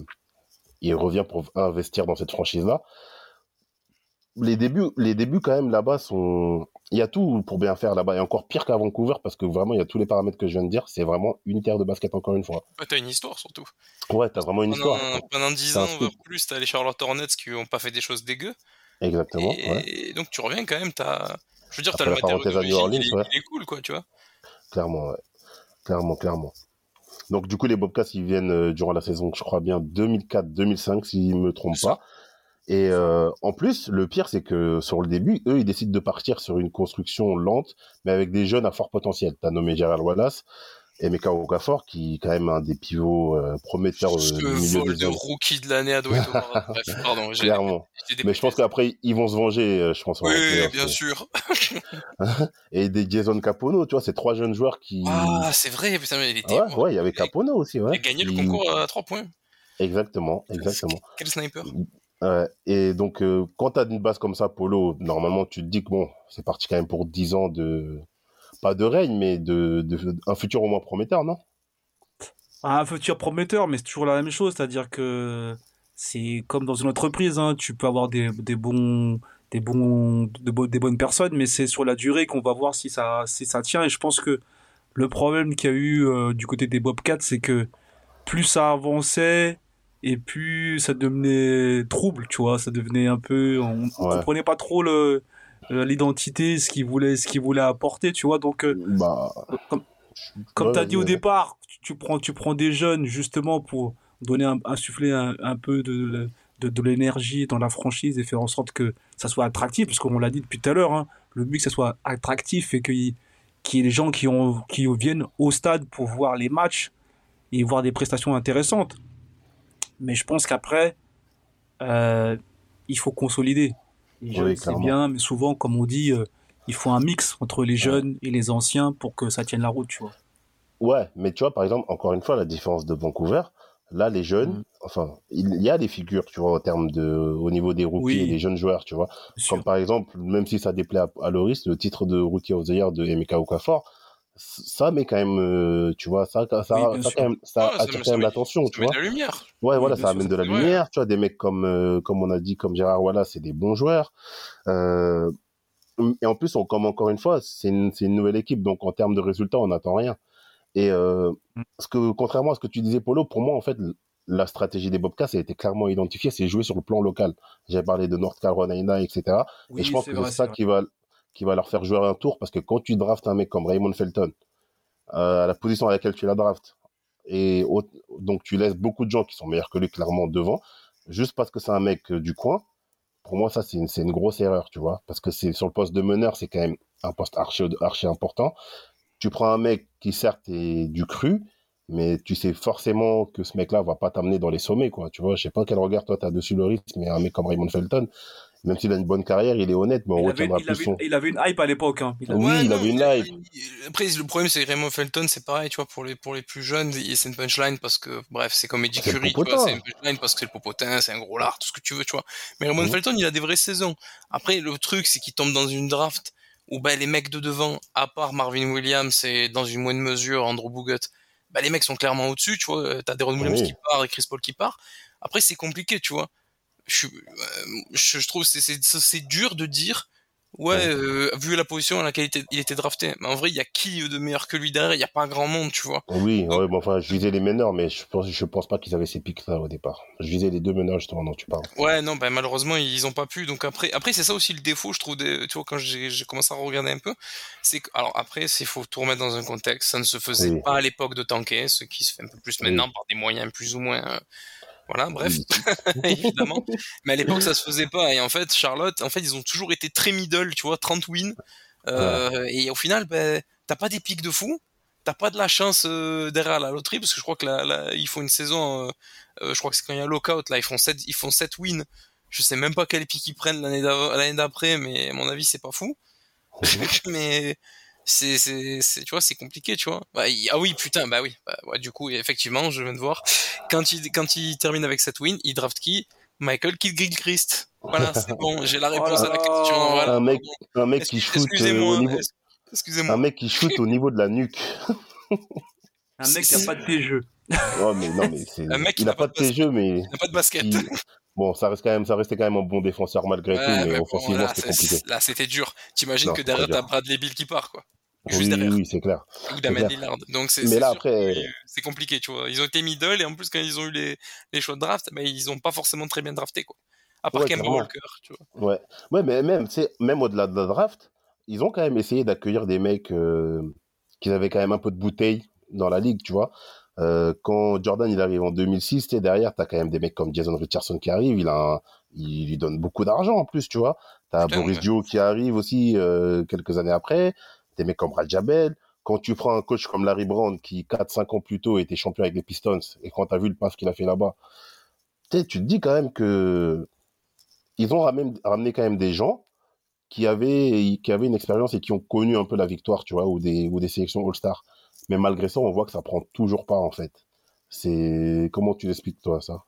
il revient pour investir dans cette franchise-là. Les débuts, les débuts quand même là-bas sont. Il y a tout pour bien faire là-bas, et encore pire qu'à Vancouver parce que vraiment il y a tous les paramètres que je viens de dire. C'est vraiment une terre de basket encore une fois. Ouais, t'as une histoire, surtout. Ouais, t'as vraiment une Pendant, histoire. pendant 10 C'est un ans, voire plus, t'as les Charlotte Hornets qui ont pas fait des choses dégueu. Exactement. et, ouais. donc, tu reviens quand même, t'as. Je veux dire, t'as le New il, ouais. il est cool, quoi, tu vois. Clairement, ouais. Clairement, clairement. Donc, du coup, les Bobcats, ils viennent euh, durant la saison, je crois bien, 2004-2005, si je me trompe ça. Et euh, en plus, le pire, c'est que sur le début, eux, ils décident de partir sur une construction lente, mais avec des jeunes à fort potentiel. T'as nommé Gerald Wallace. Emeka Okafor, qui est quand même un des pivots euh, prometteurs euh, le milieu vol des de rookie de l'année à Dwight. Bref, pardon. clairement. Mais je pense qu'après, ils vont se venger, euh, je pense. en Oui, bien euh. sûr. Et des Jason Capono, tu vois, c'est trois jeunes joueurs qui... Ah, c'est vrai, putain, mais il était. ouais, ouais, il y avait Capono aussi, Il ouais. a gagné le concours à 3 points. Exactement, exactement. Quel sniper. Et donc, euh, quand tu as une base comme ça, Polo, normalement, tu te dis que bon, c'est parti quand même pour 10 ans de. Pas de règne, mais de, un futur au moins prometteur, non? Un futur prometteur, mais c'est toujours la même chose, c'est-à-dire que c'est comme dans une entreprise, hein, tu peux avoir des, des bons, des bons, de bo- des bonnes personnes, mais c'est sur la durée qu'on va voir si ça, si ça tient. Et je pense que le problème qu'il y a eu euh, du côté des Bobcats, c'est que plus ça avançait et plus ça devenait trouble, tu vois, ça devenait un peu, on, on Ouais. comprenait pas trop le euh, l'identité, ce qu'il voulait, ce qu'il voulait apporter, tu vois. Donc, euh, Bah. comme, comme tu as dit au départ, tu, tu prends, tu prends des jeunes justement pour donner un, insuffler un, un peu de, de, de l'énergie dans la franchise et faire en sorte que ça soit attractif, parce qu'on l'a dit depuis tout à l'heure, hein, le but que ça soit attractif et qu'il y, qu'il y ait des gens qui, ont, qui viennent au stade pour voir les matchs et voir des prestations intéressantes. Mais je pense qu'après, euh, il faut consolider. Les Oui, jeunes, c'est bien, mais souvent, comme on dit, euh, il faut un mix entre les jeunes et les anciens pour que ça tienne la route, tu vois. Ouais, mais tu vois, par exemple, encore une fois, la différence de Vancouver, là, les jeunes, Mm. enfin, il y a des figures, tu vois, de, au niveau des rookies Oui. et des jeunes joueurs, tu vois. Comme par exemple, même si ça déplaît à, à Loris, le titre de Rookie of the Year de Emeka Okafor, ça met quand même, euh, tu vois, ça, ça, ça, Oui, bien ça sûr. quand même, ça Ah, ça attire quand même met- l'attention, Ça tu met vois. de la lumière. Ouais, Oui, voilà, ça sûr, amène de la vrai. lumière, tu vois, des mecs comme, euh, comme on a dit, comme Gérard Wallace, c'est des bons joueurs. Euh, et en plus, on, comme encore une fois, c'est une, c'est une nouvelle équipe, donc en termes de résultats, on n'attend rien. Et euh, Mm. ce que, contrairement à ce que tu disais, Polo, pour moi, en fait, la stratégie des Bobcats, elle a été clairement identifiée, c'est jouer sur le plan local. J'ai parlé de North Carolina, etc. Oui, et je pense que c'est ça qui va, qui va leur faire jouer un tour, parce que quand tu draftes un mec comme Raymond Felton, euh, à la position à laquelle tu la draftes, et donc tu laisses beaucoup de gens qui sont meilleurs que lui clairement devant, juste parce que c'est un mec euh, du coin, pour moi ça c'est une, grosse erreur, tu vois, parce que c'est sur le poste de meneur, c'est quand même un poste archi, important. Tu prends un mec qui certes est du cru, mais tu sais forcément que ce mec-là va pas t'amener dans les sommets, quoi. Tu vois, je sais pas quel regard toi t'as dessus le risque, mais un mec comme Raymond Felton, même s'il a une bonne carrière, il est honnête, mais on Il avait, retiendra il, plus avait, son. il avait une hype à l'époque. Hein. Il avait- Oui, il non, avait une hype. Après, le problème, c'est que Raymond Felton, c'est pareil, tu vois, pour les, pour les plus jeunes, c'est une punchline parce que, bref, c'est comme Eddie le Curry, tu vois, popotin. c'est une punchline parce que c'est le popotin, c'est un gros lard, tout ce que tu veux, tu vois. Mais Raymond. Felton, il a des vraies saisons. Après, le truc, c'est qu'il tombe dans une draft où, bah, les mecs de devant, à part Marvin Williams et dans une moindre mesure Andrew Bogut, bah, les mecs sont clairement au-dessus, tu vois. T'as Deron Williams Oui. qui part et Chris Paul qui part. Après, c'est compliqué, tu vois. Je, euh, je, je trouve c'est, c'est, c'est dur de dire, ouais, euh, vu la position à laquelle il était, il était drafté. Mais en vrai, il y a qui de meilleur que lui derrière? Il y a pas grand monde, tu vois. Oui, ouais, bon, enfin, je visais les meneurs, mais je pense, je pense pas qu'ils avaient ces pics là au départ. Je visais les deux meneurs justement dont tu parles. Ouais, non, ben malheureusement ils ont pas pu. Donc après, après c'est ça aussi le défaut, je trouve. Des, tu vois, quand j'ai commencé à regarder un peu, c'est que alors après, il faut tout remettre dans un contexte. Ça ne se faisait Oui. pas à l'époque de tanker, ce qui se fait un peu plus Oui. maintenant par des moyens plus ou moins. Voilà, bref, évidemment. Mais à l'époque, ça se faisait pas. Et en fait, Charlotte, en fait, ils ont toujours été très middle, tu vois, 30 wins. Euh, Et au final, ben, t'as pas des pics de fou. T'as pas de la chance euh, derrière la loterie, parce que je crois que là, là, ils font une saison, euh, euh, je crois que c'est quand il y a lockout, là, ils font 7, ils font 7 wins. Je sais même pas quel pic ils prennent l'année d'après, mais à mon avis, c'est pas fou. mais c'est, tu vois, c'est compliqué, tu vois. Bah, il- ah oui, putain, bah oui. Bah, ouais, du coup, effectivement, je viens de voir. Quand il, quand il termine avec cette win, il draft qui? Michael Kidd Gilchrist. Voilà, c'est bon, j'ai la réponse à la question. Voilà. Un mec, un mec qui shoot euh, Excusez-moi, au niveau, excusez-moi. un mec qui shoot au niveau de la nuque. Un mec qui a pas de tes jeux. Oh, mais non, mais c'est, Un mec qui il n'a a pas pas de de tes jeux, mais Il n'a pas de basket. qui- bon, ça reste quand même, ça restait quand même un bon défenseur malgré Ouais, tout, mais mais bon, offensivement, là, c'était c'est- compliqué. Là, c'était dur. T'imagines que derrière, t'as. Bradley Bill qui part, quoi. Juste Oui, derrière. oui, c'est clair. Ou Damien. Lillard. Donc, c'est Mais là, après- c'est compliqué, tu vois. Ils ont été middle, et en plus, quand ils ont eu les, les choix de draft, ben, ils ont pas forcément très bien drafté, quoi. À part Ouais, Kemba. Walker, tu vois. Ouais, ouais, mais même, tu même au-delà de la draft, ils ont quand même essayé d'accueillir des mecs euh, qui avaient quand même un peu de bouteille dans la ligue, tu vois. Euh, quand Jordan il arrive en 2006, tu sais, derrière, t'as quand même des mecs comme Jason Richardson qui arrive, il, a un- il lui donne beaucoup d'argent en plus, tu vois. T'as Boris. Dio qui arrive aussi euh, quelques années après, des mecs comme Rajabel. quand tu prends un coach comme Larry Brown qui 4-5 ans plus tôt était champion avec les Pistons et quand tu as vu le pass qu'il a fait là-bas, tu te dis quand même que ils ont ramené, ramené quand même des gens qui avaient, qui avaient une expérience et qui ont connu un peu la victoire, tu vois, ou des, ou des sélections All-Star. Mais malgré ça, on voit que ça prend toujours pas, en fait. C'est, comment tu l'expliques, toi, ça?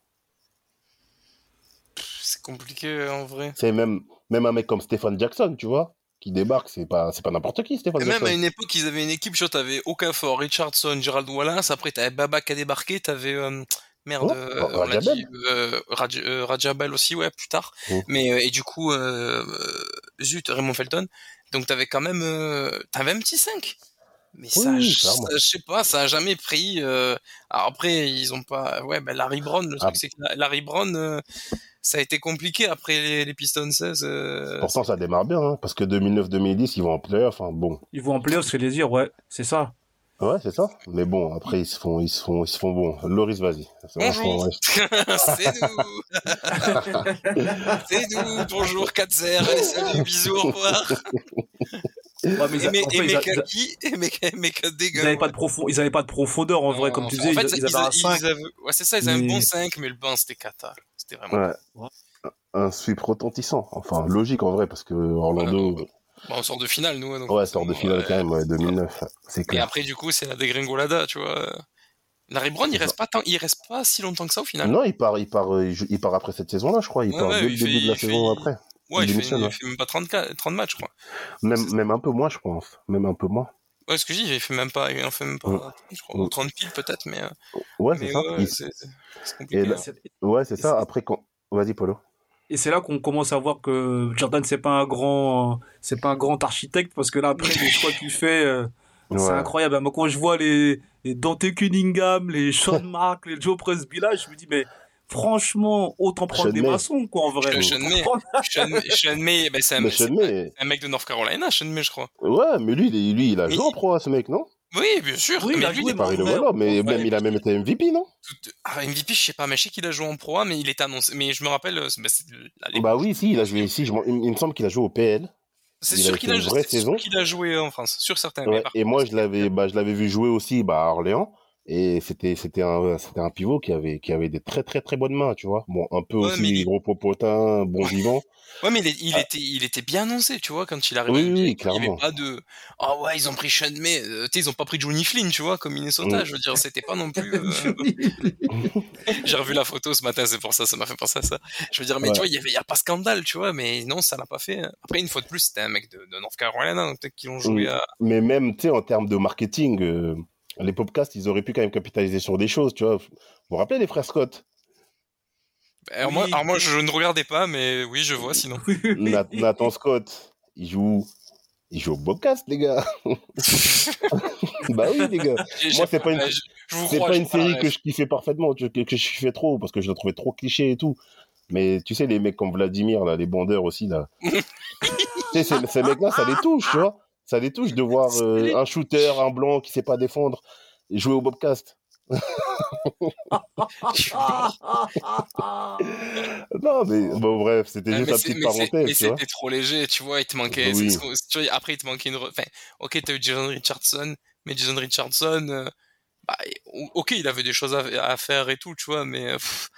C'est compliqué en vrai. C'est même, même un mec comme Stephen Jackson, tu vois, qui débarque, c'est pas, c'est pas n'importe qui, Stephen Et même à une époque, ils avaient une équipe, tu vois, t'avais Okafor, Richardson, Gerald Wallace, après t'avais Baba qui a débarqué, t'avais, euh, merde, Oh, euh, on l'a Rajabel. dit, euh, Raj, euh, Rajabel aussi, ouais, plus tard. Oh. Mais, euh, et du coup, zut, Raymond Felton. Donc t'avais quand même, t'avais un petit 5. Mais Oui, ça, oui, je clairement. ça, je sais pas, ça a jamais pris. euh, Alors après, ils ont pas. Ouais, ben Larry Brown, le truc Ah. c'est que la- Larry Brown, euh, ça a été compliqué après les, les Pistons 16. euh, Pourtant, ça démarre bien, hein, parce que 2009-2010, ils vont en playoff, hein, bon. Ils vont en playoff, ce que je voulais dire, ouais, c'est ça. Ouais, c'est ça. Mais bon, après, ils se font, ils se font, ils se font bon. Loris, vas-y. C'est bon, Bonjour. ouais. c'est nous C'est nous Bonjour 4-0 Allez salut bisous au revoir Ouais, mais Et fait, et ils, mes a- kaki Et ils dégueu avaient pas de pas profondeur en vrai, comme tu disais, en fait, ils, ils avaient un ils 5. avaient- Ouais c'est ça, ils avaient un Mais- bon 5 Mais le banc c'était cata C'était vraiment Ouais. Un sweep retentissant. Enfin, logique en vrai, parce que Orlando, Bon, on sort de finale nous donc ouais, sort de finale ouais. quand même, ouais, 2009. C'est Et après du coup c'est la dégringolada tu vois Larry Brown il reste pas tant, il reste pas si longtemps que ça au final Non, il part, il part, euh, il part après cette saison-là, je crois. Il Ouais, part ouais, dès le début fait- de la fait- saison après. Ouais il fait, il fait même pas 34, 30 matchs je crois Même, même un peu moins, je pense. Même un peu moins. Ouais ce que je dis il fait même pas, il en fait même pas Mm. je crois, Mm. 30 piles peut-être mais, euh, Ouais, c'est ça. ouais, c'est hein. Ça. Après, quand. Vas-y, Polo. Et c'est là qu'on commence à voir que Jordan c'est pas un grand, c'est pas un grand architecte parce que là après les choix qu'il fait, euh, c'est incroyable. Moi quand je vois les, les Dante Cunningham, les Sean Mark, les Joe Presby là, je me dis mais franchement autant prendre Sean des May. maçons quoi en vrai. Sean May. Sean, Sean May, ben, c'est un, mec de North Carolina, Sean May, je crois. ouais, mais lui, lui, il a en pro, ce mec, non? Oui, bien sûr. Oui, il mais a lui, joué, il est Paris le mais- ouais, même il a même été MVP, non? Tout- ah, MVP, je sais pas, mais je sais qu'il a joué en pro, A, mais il était annoncé. Mais je me rappelle, euh, à l'époque. Bah oui, si, il a joué ici. Je il, il me semble qu'il a joué au PL. c'est il a sûr qu'il a, qu'il a joué en France, sur certains. Ouais, et moi, je l'avais, bah, je l'avais vu jouer aussi, bah, à Orléans. Et c'était, c'était un, c'était un pivot qui avait, qui avait des très, très, très bonnes mains, tu vois. Bon, un peu Ouais, aussi il- gros popotin, bon vivant. Ouais, mais il, est- il était, il était bien annoncé, tu vois, quand il arrive. Oui, oui, Il clairement. avait pas de. Ah ouais, ils ont pris Sean May. euh, tu ils ont pas pris Johnny Flynn, tu vois, comme Minnesota. Mm. Je veux dire, c'était pas non plus. euh, J'ai revu la photo ce matin, c'est pour ça, ça m'a fait penser à ça. Je veux dire, mais Ouais. tu vois, il y avait, il y a pas scandale, tu vois, mais non, ça l'a pas fait. Après, une fois de plus, c'était un mec de, de North Carolina, donc peut-être qu'ils l'ont joué Mm. à. Mais même, tu sais, en termes de marketing, euh, les podcasts, ils auraient pu quand même capitaliser sur des choses, tu vois. Vous vous rappelez les frères Scott? Alors, Oui. moi, alors moi, je ne regardais pas, mais oui, je vois sinon. Nat- Nathan Scott, il joue, il joue au podcast, les gars. bah oui, les gars. Moi, c'est pas une- je, je vous C'est crois, pas une série que je kiffais parfaitement, que, que, que je kiffais trop, parce que je la trouvais trop cliché et tout. Mais tu sais, les mecs comme Vladimir, là, les bandeurs aussi, là. tu sais, ces, ces mecs-là, ça les touche, tu vois. Ça les touche de voir euh, un shooter, un blanc qui sait pas défendre, et jouer au Bobcast. Non, mais bon, bref, c'était juste mais la petite mais parenthèse, mais tu vois. c'était trop léger, tu vois, il te manquait. Oui. ce tu vois, après, il te manquait une. Enfin, ok, t'as eu Jason Richardson, mais Jason Richardson, euh, bah, ok, il avait des choses à, à faire et tout, tu vois, mais pff,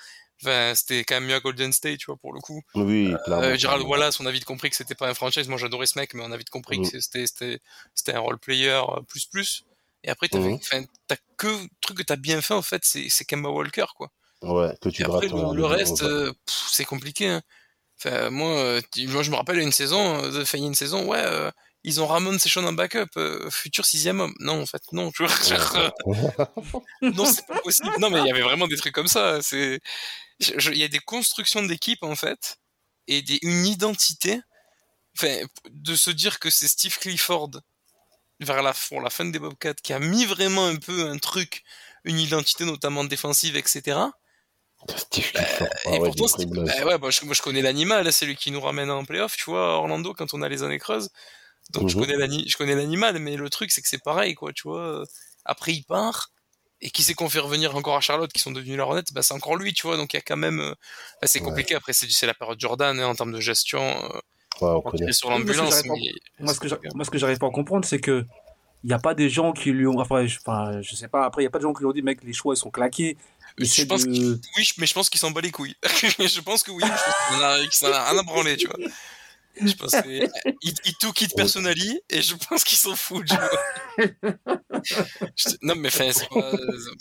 enfin, c'était quand même mieux à Golden State, tu vois, pour le coup. Oui, clairement. Euh, Gerald. Wallace, on a vite compris que c'était pas un franchise. Moi, j'adorais ce mec, mais on a vite compris Mm. que c'était c'était c'était un role player euh, plus plus. Et après, t'avais, Mhm. enfin, t'as que le truc que t'as bien fait en fait, c'est c'est Kemba Walker, quoi. Ouais, que tu Et après, le, reste, euh, c'est compliqué. hein. Enfin, moi, euh, moi, je me rappelle une saison, euh, y a une saison, ouais, euh, ils ont Ramon Session en backup, euh, futur sixième homme. Non, en fait, non, tu vois. non, c'est pas possible. Non, mais il y avait vraiment des trucs comme ça. C'est, il y a des constructions d'équipe en fait et des, une identité. Enfin, de se dire que c'est Steve Clifford vers la, pour la fin des Bobcats qui a mis vraiment un peu un truc, une identité notamment défensive, etc. Steve Clifford. Ah et ouais, pourtant, bah ouais, bah, je, moi je connais l'animal, c'est lui qui nous ramène en playoff, tu vois, Orlando quand on a les années creuses. Donc je Mhm. connais l'ani- je connais l'animal, mais le truc c'est que c'est pareil, quoi, tu vois. Après il part, et qui c'est qu'on fait revenir encore à Charlotte, qui sont devenus la Hornets, bah c'est encore lui, tu vois. Donc il y a quand même, euh, bah, c'est Ouais. compliqué. Après c'est c'est la période Jordan hein, en termes de gestion, euh, Ouais, on on connaît. sur l'ambulance. j'arrive pas- mais- Moi, ce que j'a- moi, ce que j'arrive pas à comprendre, c'est que il n'y a pas des gens qui lui ont. Enfin, je, enfin, je sais pas. Après, il n'y a pas de gens qui lui ont dit, mec, les choix, ils sont claqués. Je pense de- oui, mais je pense qu'il s'en bat les couilles. je pense que oui, je pense qu'il s'en a rien à branler, tu vois. Je pense qu'il il tout quitte personnally et je pense qu'il s'en fout. tu vois. Je- non, mais enfin, pas.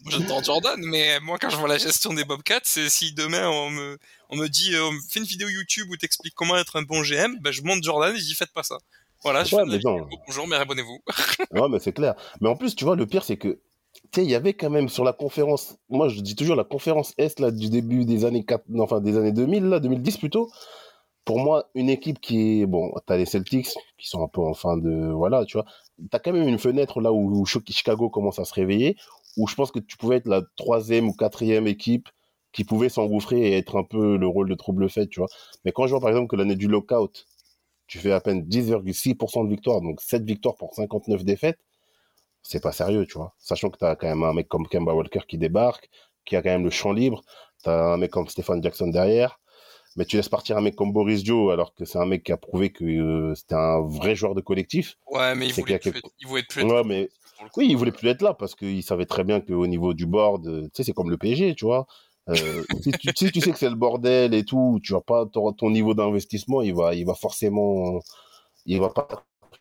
J'adore Jordan, mais moi, quand je vois la gestion des Bobcats, c'est si demain on me, on me dit, euh, on me fait une vidéo YouTube où t'expliques comment être un bon GM, ben, je monte Jordan et je dis, faites pas ça. Voilà, je Ouais, fais mais non. Bonjour, mais abonnez-vous. Ouais, mais c'est clair. Mais en plus, tu vois, le pire, c'est que, tu sais, il y avait quand même sur la conférence, moi je dis toujours la conférence Est, là, du début des années 4, non, enfin, des années 2000, là, 2010 plutôt. Pour moi, une équipe qui est, bon, t'as les Celtics, qui sont un peu en fin de, voilà, tu vois. T'as quand même une fenêtre là où, Chicago commence à se réveiller, où je pense que tu pouvais être la troisième ou quatrième équipe qui pouvait s'engouffrer et être un peu le rôle de trouble fait, tu vois. Mais quand je vois par exemple que l'année du lockout, tu fais à peine 10,6% de victoire, donc 7 victoires pour 59 défaites, c'est pas sérieux, tu vois. Sachant que t'as quand même un mec comme Kemba Walker qui débarque, qui a quand même le champ libre, t'as un mec comme Stéphane Jackson derrière, mais tu laisses partir un mec comme Boris Joe alors que c'est un mec qui a prouvé que euh, c'était un vrai joueur de collectif. Ouais, mais il voulait, a plus quelque- être, il voulait plus être Ouais, mais coup. oui, il voulait plus être là parce qu'il savait très bien qu'au niveau du board, euh, tu sais, c'est comme le PSG, tu vois. Euh, si, tu, si tu sais que c'est le bordel et tout, tu vas pas ton, ton niveau d'investissement, il va, il va forcément, il va pas.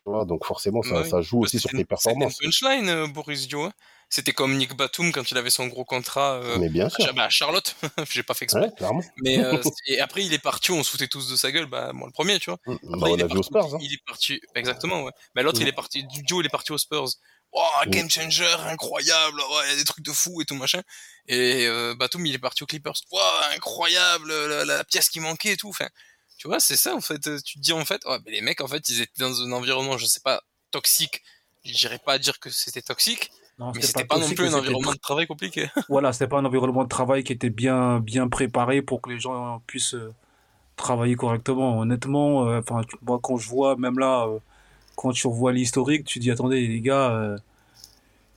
Tu vois, donc forcément, ça, ça joue Bah, aussi sur tes une- c'était une performances. punchline, euh, Boris Dio. hein. C'était comme Nick Batum quand il avait son gros contrat euh, Mais bien à, sûr, Cha- bah, à Charlotte. J'ai pas fait exprès. ouais, clairement. Mais euh, et après il est parti, on se foutait tous de sa gueule. Bah moi le premier, tu vois. Bah, Après, on il, est a vu aux parti, Spurs. Hein. il est parti. Exactement. Ouais. Mais l'autre Mm. il est parti. Joe il est parti aux Spurs. Oh, game changer, incroyable. Ouais, il y a des trucs de fou et tout machin. Et euh, Batum il est parti aux Clippers. Wow, incroyable, la, la pièce qui manquait et tout. Enfin, tu vois, c'est ça en fait. Tu te dis en fait, mais les mecs en fait ils étaient dans un environnement, je sais pas, toxique. J'irais pas dire que c'était toxique, Non, mais c'était pas, non toxique, plus un environnement de travail compliqué. Voilà, c'était pas un environnement de travail qui était bien, bien préparé pour que les gens puissent euh, travailler correctement. Honnêtement, euh, enfin, moi, quand je vois, même là, euh, quand tu revois l'historique, tu dis, attendez, les gars, euh,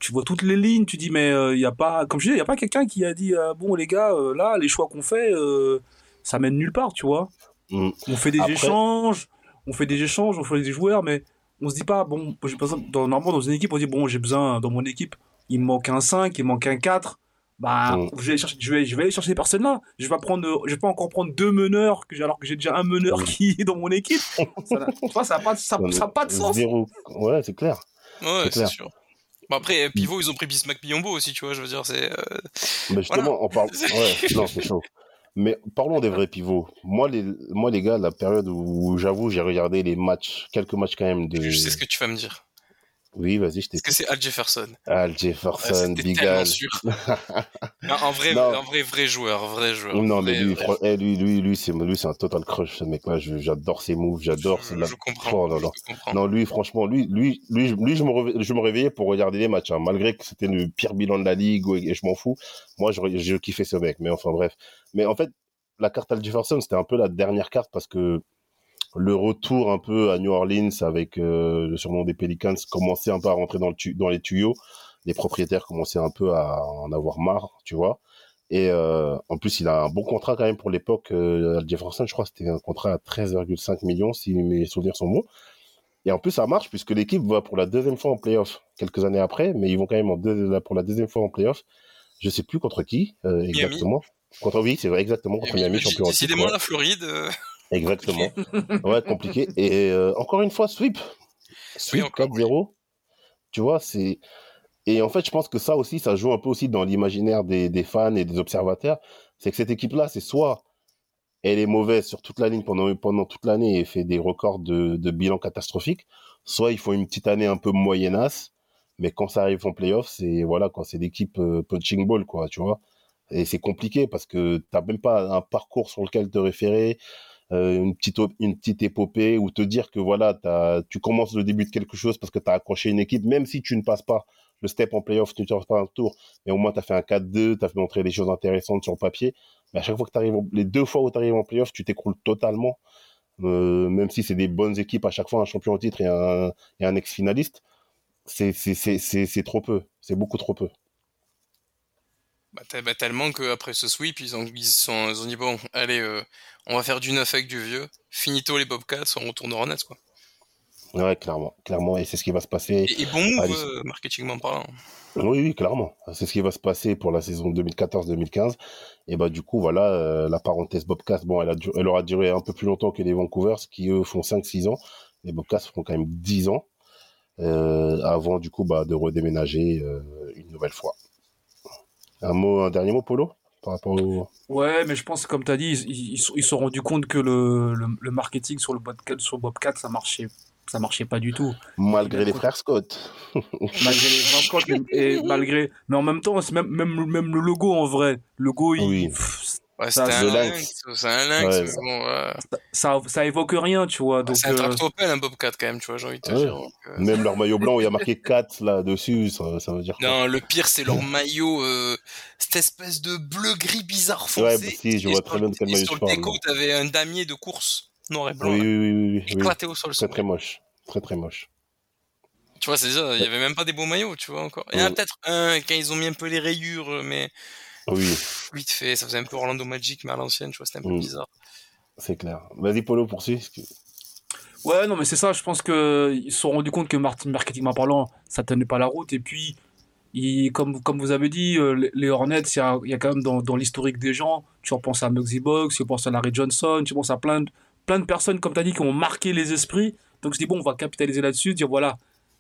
tu vois toutes les lignes, tu dis, mais il y a pas, comme je disais, il y a pas quelqu'un qui a dit, euh, bon, les gars, euh, là, les choix qu'on fait, euh, ça mène nulle part, tu vois. Mm. On fait des Après- échanges, on fait des échanges, on fait des joueurs, mais on se dit pas, bon, j'ai besoin, dans, normalement, dans une équipe, on dit, bon, j'ai besoin, dans mon équipe, il me manque un 5, il me manque un 4. Bah, Mm. je, vais aller chercher, je, vais, je vais aller chercher ces personnes-là. Je vais pas prendre, je vais pas encore prendre deux meneurs, que j'ai- alors que j'ai déjà un meneur Mm. qui est dans mon équipe. Ça vois, ça n'a pas, ça, a pas de sens. Zéro. Ouais, c'est clair. Ouais, C'est sûr. Bon après, pivot, ils ont pris Bismack Biombo aussi, tu vois, je veux dire, c'est... euh, Mais justement, on parle. Ouais, non, c'est chaud. Mais parlons des vrais pivots. Moi, les, gars, la période où j'avoue, j'ai regardé les matchs, quelques matchs quand même de. Je sais ce que tu vas me dire. Oui, vas-y, je Est-ce que c'est Al Jefferson? Al Jefferson, C'était Big tellement Al. sûr. Non, en vrai, Non. en vrai, vrai joueur, vrai joueur. Non, mais lui, vrai. eh, lui, lui, lui, c'est, lui, c'est un total crush, ce mec-là. J'adore ses moves, j'adore. je, la- je comprends. Oh comprends. Non, lui, franchement, lui, lui, lui, lui, je me, réveillais, je me réveillais pour regarder les matchs, hein, malgré que c'était le pire bilan de la ligue et, et je m'en fous. Moi, je, je kiffais ce mec, mais enfin, bref. Mais en fait, la carte Al Jefferson, c'était un peu la dernière carte parce que le retour un peu à New Orleans avec euh, le surnom des Pelicans commençait un peu à rentrer dans, le tu- dans les tuyaux. Les propriétaires commençaient un peu à en avoir marre, tu vois. Et euh, en plus, il a un bon contrat quand même pour l'époque. Euh, Jefferson, je crois que c'était un contrat à 13,5 millions, si mes souvenirs sont bons. Et en plus, ça marche puisque l'équipe va pour la deuxième fois en playoff quelques années après, mais ils vont quand même en deux, pour la deuxième fois en playoff. Je sais plus contre qui euh, exactement. Contre oui, c'est vrai exactement contre Miami, Miami, champion. Décidément, la Floride. Exactement. ouais, compliqué. Et euh, encore une fois, sweep. Sweep encore, 4-0. Tu vois, c'est. Et en fait, je pense que ça aussi, ça joue un peu aussi dans l'imaginaire des, des fans et des observateurs. C'est que cette équipe-là, c'est soit elle est mauvaise sur toute la ligne pendant, pendant toute l'année et fait des records de, de bilan catastrophiques, soit ils font une petite année un peu moyennasse, mais quand ça arrive en playoff, c'est voilà quoi, c'est l'équipe euh, punching ball quoi, tu vois. Et c'est compliqué parce que t'as même pas un parcours sur lequel te référer, euh, une petite une petite épopée ou te dire que voilà, tu commences le début de quelque chose parce que tu as accroché une équipe, même si tu ne passes pas le step en playoff, tu ne passes pas un tour, mais au moins tu as fait un 4-2, tu as fait montrer des choses intéressantes sur le papier. Mais à chaque fois que tu arrives, les deux fois où tu arrives en playoff, tu t'écroules totalement. Euh, même si c'est des bonnes équipes à chaque fois, un champion au titre et un, et un ex-finaliste, c'est trop peu. C'est beaucoup trop peu. Bah, bah, tellement qu'après ce sweep, ils ont, ils, sont, ils ont dit bon, allez, euh, on va faire du neuf avec du vieux. Finito les Bobcats, on retourne aux Hornets, quoi. Ouais, clairement, clairement, et c'est ce qui va se passer. Et, et bon move, euh, marketingment parlant. Oui, oui, clairement. C'est ce qui va se passer pour la saison 2014-2015. Et bah du coup, voilà, euh, la parenthèse Bobcast, bon, elle, a elle aura duré un peu plus longtemps que les Vancouvers, qui eux font 5-6 ans. Les Bobcats feront quand même 10 ans, euh, avant du coup bah, de redéménager euh, une nouvelle fois. Un mot, un dernier mot, Polo, par rapport au... Ouais, mais je pense comme tu as dit, ils, se- ils sont rendus compte que le, le, le marketing sur le Bobcat, sur Bobcat, ça marchait, ça marchait pas du tout. Malgré les frères Scott. Malgré les Vince et, et malgré, mais en même temps, même, même, même le logo en vrai. Le logo, il, Oui. pff, Ouais, c'était un le lynx. C'est un lynx, Ouais. mais bon, ouais. ça, ça évoque rien, tu vois. Donc, C'est un euh, tractopelle, un Bobcat, quand même, tu vois, j'ai envie de te Ouais. dire. donc, euh, Même leur maillot blanc où il y a marqué 4 là-dessus, ça, ça veut dire quoi? Non, le pire, c'est leur maillot, euh, cette espèce de bleu-gris bizarre foncé. Ouais, bah si, je vois sur très le- bien de quel maillot sur tu le parles. déco, t'avais un damier de course, noir et blanc, Oui, oui, oui, oui, oui, oui. éclaté au sol. Très, très moche. Très, très moche. Tu vois, c'est ça, il y avait même pas des beaux maillots, tu vois, encore. Il y en a peut-être un, quand ils ont mis un peu les rayures, mais Oui, pff, vite fait, ça faisait un peu Orlando Magic, mais à l'ancienne, tu vois, c'était un peu Mm. bizarre. c'est clair. Vas-y, Polo, poursuis. Ouais, non, mais c'est ça. Je pense que ils se sont rendus compte que mar- marketingment parlant, ça tenait pas la route. Et puis, comme, comme vous avez dit, euh, les- Hornets, il y a, il y a quand même dans, dans l'historique des gens, tu repenses à Muggsy Bogues, tu penses à Larry Johnson, tu penses à plein de, plein de personnes, comme tu as dit, qui ont marqué les esprits. Donc, je dis, bon, on va capitaliser là-dessus, dire, voilà,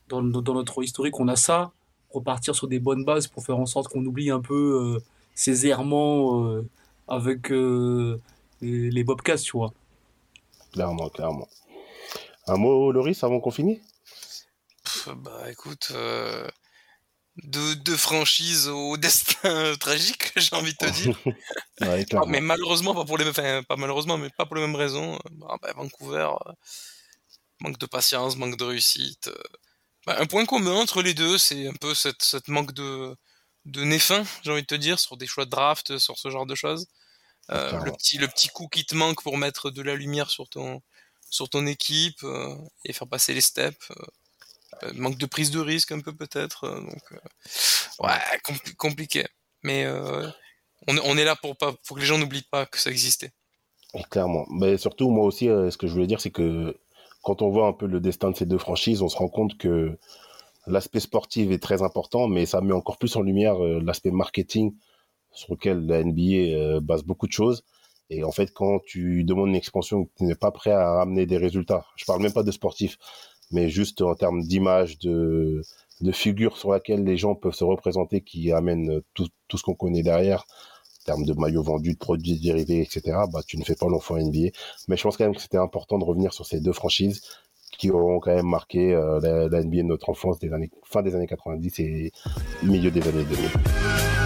dans, dans- dans notre historique, on a ça, repartir sur des bonnes bases pour faire en sorte qu'on oublie un peu euh, ces errements euh, avec euh, les, les Bobcats, tu vois. Clairement, clairement. Un mot, Loris, avant qu'on finisse? Pff, bah écoute, euh, deux, deux franchises au destin tragique, j'ai envie de te dire. Ouais, Ah, mais malheureusement, pas pour les enfin, pas malheureusement, mais pas pour les mêmes raisons. Bah, bah, Vancouver, euh, manque de patience, manque de réussite. euh. Bah, un point commun entre les deux, c'est un peu cette, cette manque de, de nez fin, j'ai envie de te dire, sur des choix de draft, sur ce genre de choses. Euh, le petit, le petit coup qui te manque pour mettre de la lumière sur ton, sur ton équipe euh, et faire passer les steps. euh. Manque de prise de risque un peu peut-être. donc, ouais, compli- compliqué. Mais on, est- on est là pour pas, pour que les gens n'oublient pas que ça existait. Clairement. Mais surtout, moi aussi, ce que je voulais dire, c'est que quand on voit un peu le destin de ces deux franchises, on se rend compte que l'aspect sportif est très important, mais ça met encore plus en lumière euh, l'aspect marketing sur lequel la NBA euh, base beaucoup de choses. Et en fait, quand tu demandes une expansion, tu n'es pas prêt à ramener des résultats. Je parle même pas de sportif, mais juste en termes d'image, de, de figure sur laquelle les gens peuvent se représenter, qui amènent tout, tout ce qu'on connaît derrière, en termes de maillots vendus, de produits dérivés, etc., bah, tu ne fais pas fois NBA. Mais je pense quand même que c'était important de revenir sur ces deux franchises qui auront quand même marqué euh, la, de notre enfance des années, fin des années 90 et milieu des années 2000.